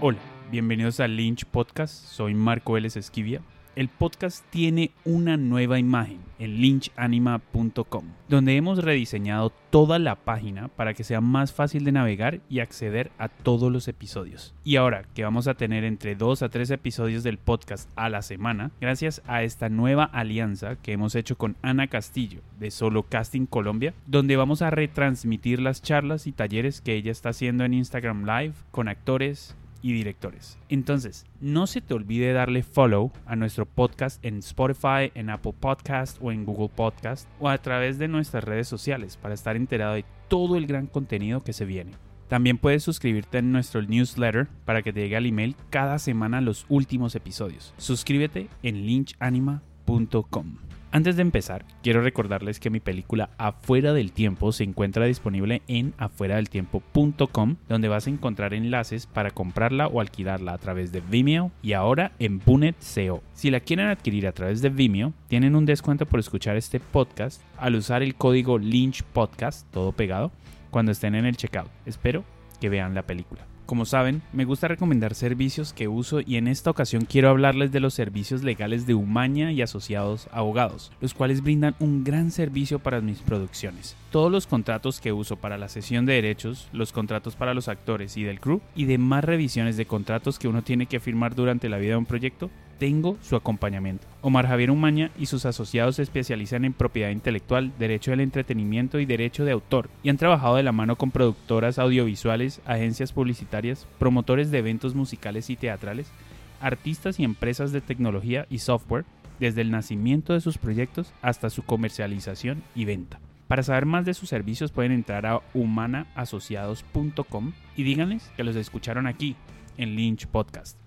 Hola, bienvenidos a Lynch Podcast. Soy Marco Vélez Esquivia. El podcast tiene una nueva imagen en lynchanima.com, donde hemos rediseñado toda la página para que sea más fácil de navegar y acceder a todos los episodios. Y ahora que vamos a tener entre 2 a 3 episodios del podcast a la semana, gracias a esta nueva alianza que hemos hecho con Ana Castillo de Solo Casting Colombia, donde vamos a retransmitir las charlas y talleres que ella está haciendo en Instagram Live con actores, y directores. Entonces, no se te olvide darle follow a nuestro podcast en Spotify, en Apple Podcast o en Google Podcast o a través de nuestras redes sociales para estar enterado de todo el gran contenido que se viene. También puedes suscribirte en nuestro newsletter para que te llegue al email cada semana los últimos episodios. Suscríbete en lynchanima.com. Antes de empezar, quiero recordarles que mi película Afuera del Tiempo se encuentra disponible en afueradeltiempo.com, donde vas a encontrar enlaces para comprarla o alquilarla a través de Vimeo y ahora en Bunet SEO. Si la quieren adquirir a través de Vimeo, tienen un descuento por escuchar este podcast al usar el código Lynch Podcast, todo pegado, cuando estén en el checkout. Espero que vean la película. Como saben, me gusta recomendar servicios que uso y en esta ocasión quiero hablarles de los servicios legales de Umaña y asociados abogados, los cuales brindan un gran servicio para mis producciones. Todos los contratos que uso para la sesión de derechos, los contratos para los actores y del crew y demás revisiones de contratos que uno tiene que firmar durante la vida de un proyecto tengo su acompañamiento. Omar Javier Umaña y sus asociados se especializan en propiedad intelectual, derecho del entretenimiento y derecho de autor, y han trabajado de la mano con productoras audiovisuales, agencias publicitarias, promotores de eventos musicales y teatrales, artistas y empresas de tecnología y software, desde el nacimiento de sus proyectos hasta su comercialización y venta. Para saber más de sus servicios pueden entrar a humanaasociados.com y díganles que los escucharon aquí en Lynch Podcast.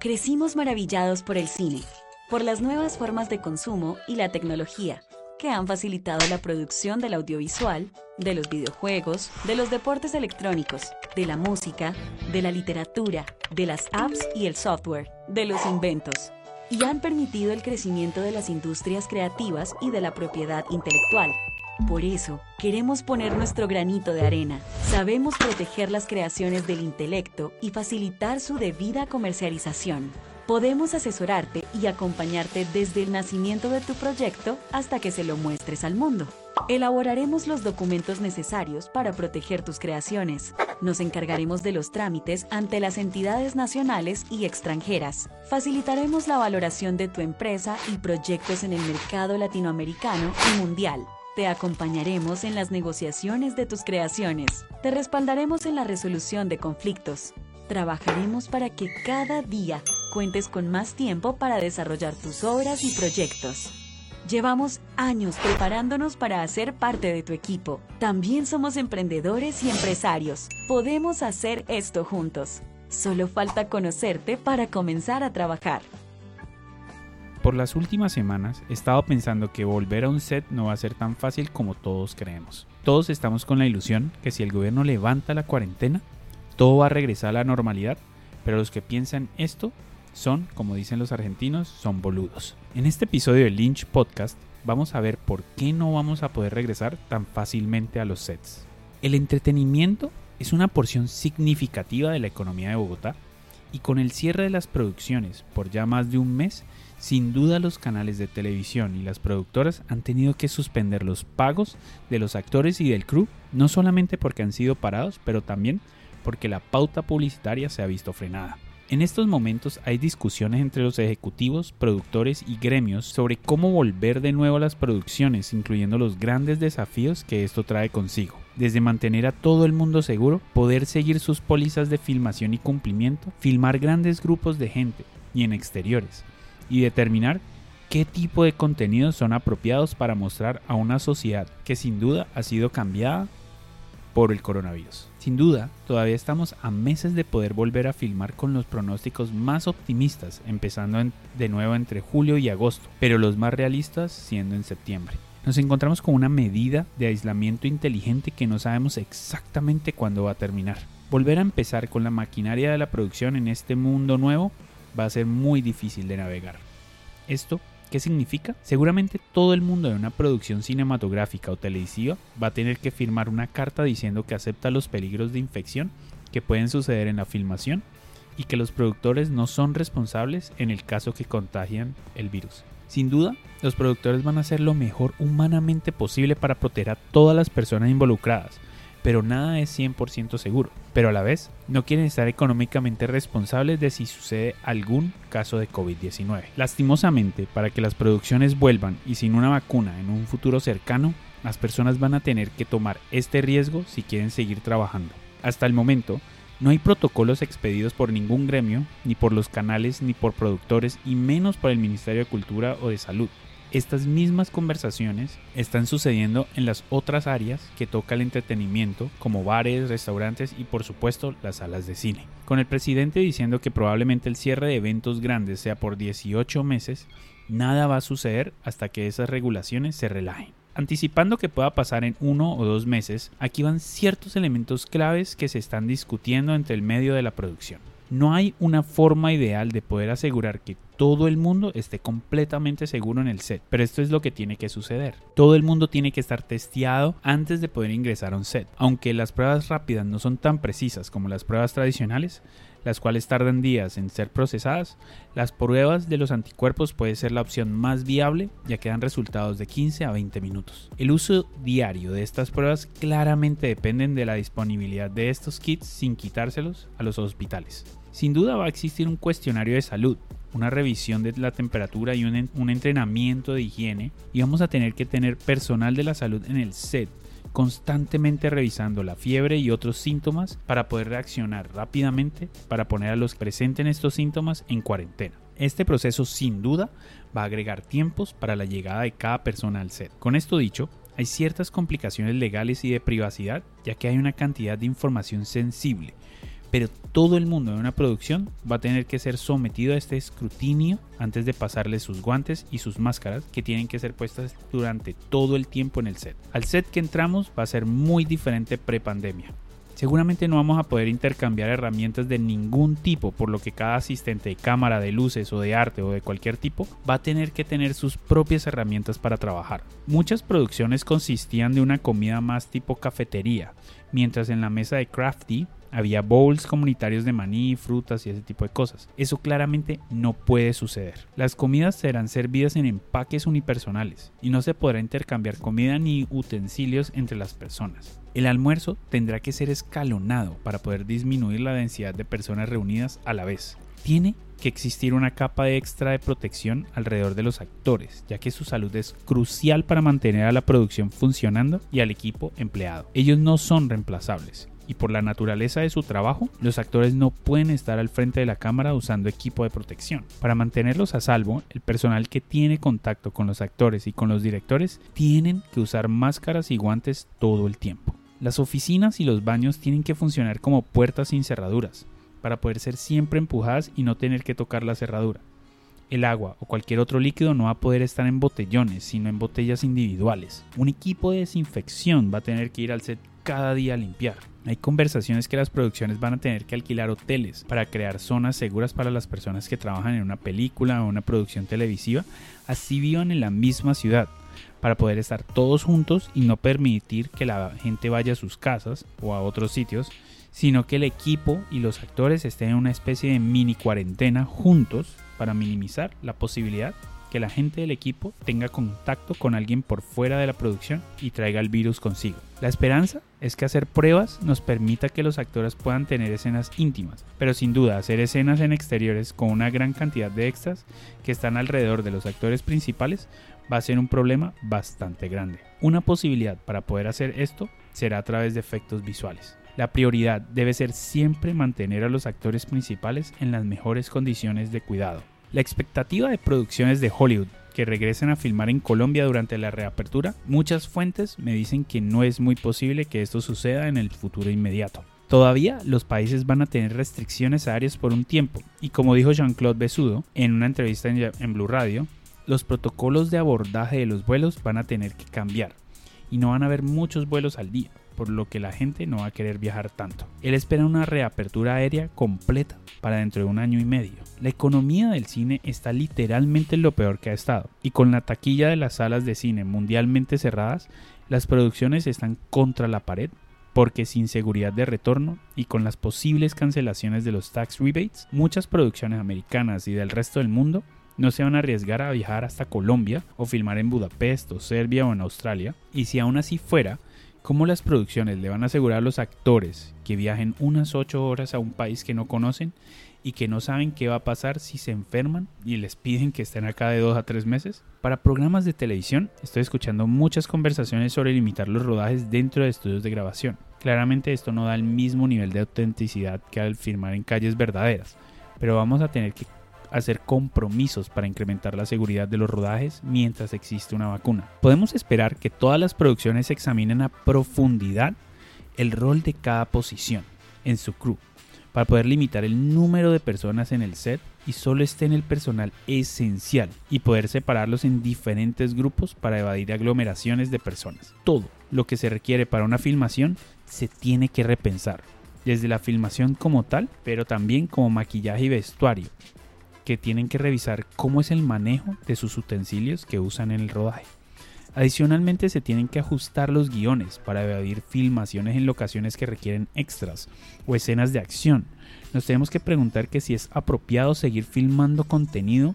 Crecimos maravillados por el cine, por las nuevas formas de consumo y la tecnología que han facilitado la producción del audiovisual, de los videojuegos, de los deportes electrónicos, de la música, de la literatura, de las apps y el software, de los inventos, y han permitido el crecimiento de las industrias creativas y de la propiedad intelectual. Por eso, queremos poner nuestro granito de arena. Sabemos proteger las creaciones del intelecto y facilitar su debida comercialización. Podemos asesorarte y acompañarte desde el nacimiento de tu proyecto hasta que se lo muestres al mundo. Elaboraremos los documentos necesarios para proteger tus creaciones. Nos encargaremos de los trámites ante las entidades nacionales y extranjeras. Facilitaremos la valoración de tu empresa y proyectos en el mercado latinoamericano y mundial. Te acompañaremos en las negociaciones de tus creaciones. Te respaldaremos en la resolución de conflictos. Trabajaremos para que cada día cuentes con más tiempo para desarrollar tus obras y proyectos. Llevamos años preparándonos para hacer parte de tu equipo. También somos emprendedores y empresarios. Podemos hacer esto juntos. Solo falta conocerte para comenzar a trabajar. Por las últimas semanas he estado pensando que volver a un set no va a ser tan fácil como todos creemos. Todos estamos con la ilusión que si el gobierno levanta la cuarentena, todo va a regresar a la normalidad, pero los que piensan esto son, como dicen los argentinos, son boludos. En este episodio de Lynch Podcast vamos a ver por qué no vamos a poder regresar tan fácilmente a los sets. El entretenimiento es una porción significativa de la economía de Bogotá y con el cierre de las producciones por ya más de un mes, sin duda los canales de televisión y las productoras han tenido que suspender los pagos de los actores y del crew, no solamente porque han sido parados, pero también porque la pauta publicitaria se ha visto frenada. En estos momentos hay discusiones entre los ejecutivos, productores y gremios sobre cómo volver de nuevo a las producciones, incluyendo los grandes desafíos que esto trae consigo. Desde mantener a todo el mundo seguro, poder seguir sus pólizas de filmación y cumplimiento, filmar grandes grupos de gente y en exteriores, y determinar qué tipo de contenidos son apropiados para mostrar a una sociedad que sin duda ha sido cambiada por el coronavirus. Sin duda, todavía estamos a meses de poder volver a filmar con los pronósticos más optimistas, empezando de nuevo entre julio y agosto, pero los más realistas siendo en septiembre. Nos encontramos con una medida de aislamiento inteligente que no sabemos exactamente cuándo va a terminar. Volver a empezar con la maquinaria de la producción en este mundo nuevo va a ser muy difícil de navegar. Esto ¿Qué significa? Seguramente todo el mundo de una producción cinematográfica o televisiva va a tener que firmar una carta diciendo que acepta los peligros de infección que pueden suceder en la filmación y que los productores no son responsables en el caso que contagian el virus. Sin duda, los productores van a hacer lo mejor humanamente posible para proteger a todas las personas involucradas, pero nada es 100% seguro. Pero a la vez, no quieren estar económicamente responsables de si sucede algún caso de COVID-19. Lastimosamente, para que las producciones vuelvan y sin una vacuna en un futuro cercano, las personas van a tener que tomar este riesgo si quieren seguir trabajando. Hasta el momento, no hay protocolos expedidos por ningún gremio, ni por los canales, ni por productores, y menos por el Ministerio de Cultura o de Salud. Estas mismas conversaciones están sucediendo en las otras áreas que toca el entretenimiento, como bares, restaurantes y por supuesto las salas de cine. Con el presidente diciendo que probablemente el cierre de eventos grandes sea por 18 meses, nada va a suceder hasta que esas regulaciones se relajen. Anticipando que pueda pasar en uno o dos meses, aquí van ciertos elementos claves que se están discutiendo entre el medio de la producción. No hay una forma ideal de poder asegurar que todo el mundo esté completamente seguro en el set, pero esto es lo que tiene que suceder. Todo el mundo tiene que estar testeado antes de poder ingresar a un set. Aunque las pruebas rápidas no son tan precisas como las pruebas tradicionales, las cuales tardan días en ser procesadas, las pruebas de los anticuerpos puede ser la opción más viable ya que dan resultados de 15 a 20 minutos. El uso diario de estas pruebas claramente dependen de la disponibilidad de estos kits sin quitárselos a los hospitales. Sin duda va a existir un cuestionario de salud, una revisión de la temperatura y un, entrenamiento de higiene y vamos a tener que tener personal de la salud en el set constantemente revisando la fiebre y otros síntomas para poder reaccionar rápidamente para poner a los que presenten estos síntomas en cuarentena. Este proceso sin duda va a agregar tiempos para la llegada de cada persona al set. Con esto dicho, hay ciertas complicaciones legales y de privacidad ya que hay una cantidad de información sensible pero todo el mundo de una producción va a tener que ser sometido a este escrutinio antes de pasarle sus guantes y sus máscaras que tienen que ser puestas durante todo el tiempo en el set. Al set que entramos va a ser muy diferente pre-pandemia. Seguramente no vamos a poder intercambiar herramientas de ningún tipo, por lo que cada asistente de cámara, de luces o de arte o de cualquier tipo va a tener que tener sus propias herramientas para trabajar. Muchas producciones consistían de una comida más tipo cafetería, mientras en la mesa de Crafty había bowls comunitarios de maní, frutas y ese tipo de cosas. Eso claramente no puede suceder. Las comidas serán servidas en empaques unipersonales y no se podrá intercambiar comida ni utensilios entre las personas. El almuerzo tendrá que ser escalonado para poder disminuir la densidad de personas reunidas a la vez. Tiene que existir una capa extra de protección alrededor de los actores, ya que su salud es crucial para mantener a la producción funcionando y al equipo empleado. Ellos no son reemplazables y por la naturaleza de su trabajo, los actores no pueden estar al frente de la cámara usando equipo de protección. Para mantenerlos a salvo, el personal que tiene contacto con los actores y con los directores tienen que usar máscaras y guantes todo el tiempo. Las oficinas y los baños tienen que funcionar como puertas sin cerraduras, para poder ser siempre empujadas y no tener que tocar la cerradura. El agua o cualquier otro líquido no va a poder estar en botellones, sino en botellas individuales. Un equipo de desinfección va a tener que ir al set cada día limpiar. Hay conversaciones que las producciones van a tener que alquilar hoteles para crear zonas seguras para las personas que trabajan en una película o una producción televisiva, así vivan en la misma ciudad, para poder estar todos juntos y no permitir que la gente vaya a sus casas o a otros sitios, sino que el equipo y los actores estén en una especie de mini cuarentena juntos para minimizar la posibilidad que la gente del equipo tenga contacto con alguien por fuera de la producción y traiga el virus consigo. La esperanza es que hacer pruebas nos permita que los actores puedan tener escenas íntimas, pero sin duda hacer escenas en exteriores con una gran cantidad de extras que están alrededor de los actores principales va a ser un problema bastante grande. Una posibilidad para poder hacer esto será a través de efectos visuales. La prioridad debe ser siempre mantener a los actores principales en las mejores condiciones de cuidado. La expectativa de producciones de Hollywood que regresen a filmar en Colombia durante la reapertura, muchas fuentes me dicen que no es muy posible que esto suceda en el futuro inmediato. Todavía los países van a tener restricciones aéreas por un tiempo, y como dijo Jean-Claude Besudo en una entrevista en, Blue Radio, los protocolos de abordaje de los vuelos van a tener que cambiar, y no van a haber muchos vuelos al día por lo que la gente no va a querer viajar tanto. Él espera una reapertura aérea completa para dentro de un año y medio. La economía del cine está literalmente en lo peor que ha estado, y con la taquilla de las salas de cine mundialmente cerradas, las producciones están contra la pared porque sin seguridad de retorno y con las posibles cancelaciones de los tax rebates, muchas producciones americanas y del resto del mundo no se van a arriesgar a viajar hasta Colombia o filmar en Budapest o Serbia o en Australia, y si aún así fuera, ¿cómo las producciones le van a asegurar a los actores que viajen unas 8 horas a un país que no conocen y que no saben qué va a pasar si se enferman y les piden que estén acá de 2 a 3 meses? Para programas de televisión estoy escuchando muchas conversaciones sobre limitar los rodajes dentro de estudios de grabación. Claramente esto no da el mismo nivel de autenticidad que al filmar en calles verdaderas, pero vamos a tener que hacer compromisos para incrementar la seguridad de los rodajes mientras existe una vacuna. Podemos esperar que todas las producciones examinen a profundidad el rol de cada posición en su crew para poder limitar el número de personas en el set y solo estén el personal esencial y poder separarlos en diferentes grupos para evadir aglomeraciones de personas. Todo lo que se requiere para una filmación se tiene que repensar, desde la filmación como tal, pero también como maquillaje y vestuario, que tienen que revisar cómo es el manejo de sus utensilios que usan en el rodaje. Adicionalmente se tienen que ajustar los guiones para evadir filmaciones en locaciones que requieren extras o escenas de acción. Nos tenemos que preguntar que si es apropiado seguir filmando contenido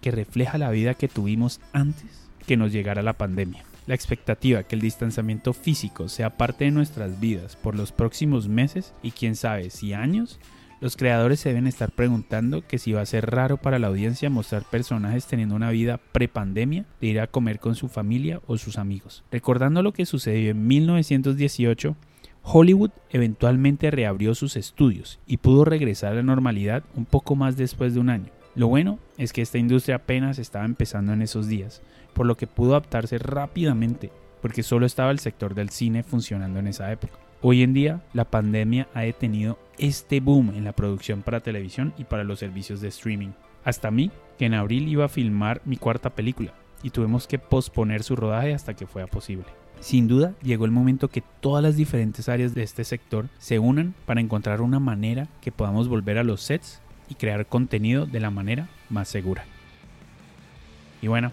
que refleja la vida que tuvimos antes que nos llegara la pandemia. La expectativa que el distanciamiento físico sea parte de nuestras vidas por los próximos meses y quién sabe si años los creadores se deben estar preguntando que si va a ser raro para la audiencia mostrar personajes teniendo una vida prepandemia de ir a comer con su familia o sus amigos. Recordando lo que sucedió en 1918, Hollywood eventualmente reabrió sus estudios y pudo regresar a la normalidad un poco más después de un año. Lo bueno es que esta industria apenas estaba empezando en esos días, por lo que pudo adaptarse rápidamente, porque solo estaba el sector del cine funcionando en esa época. Hoy en día, la pandemia ha detenido este boom en la producción para televisión y para los servicios de streaming. Hasta mí, que en abril iba a filmar mi cuarta película, y tuvimos que posponer su rodaje hasta que fuera posible. Sin duda, llegó el momento que todas las diferentes áreas de este sector se unan para encontrar una manera que podamos volver a los sets y crear contenido de la manera más segura. Y bueno,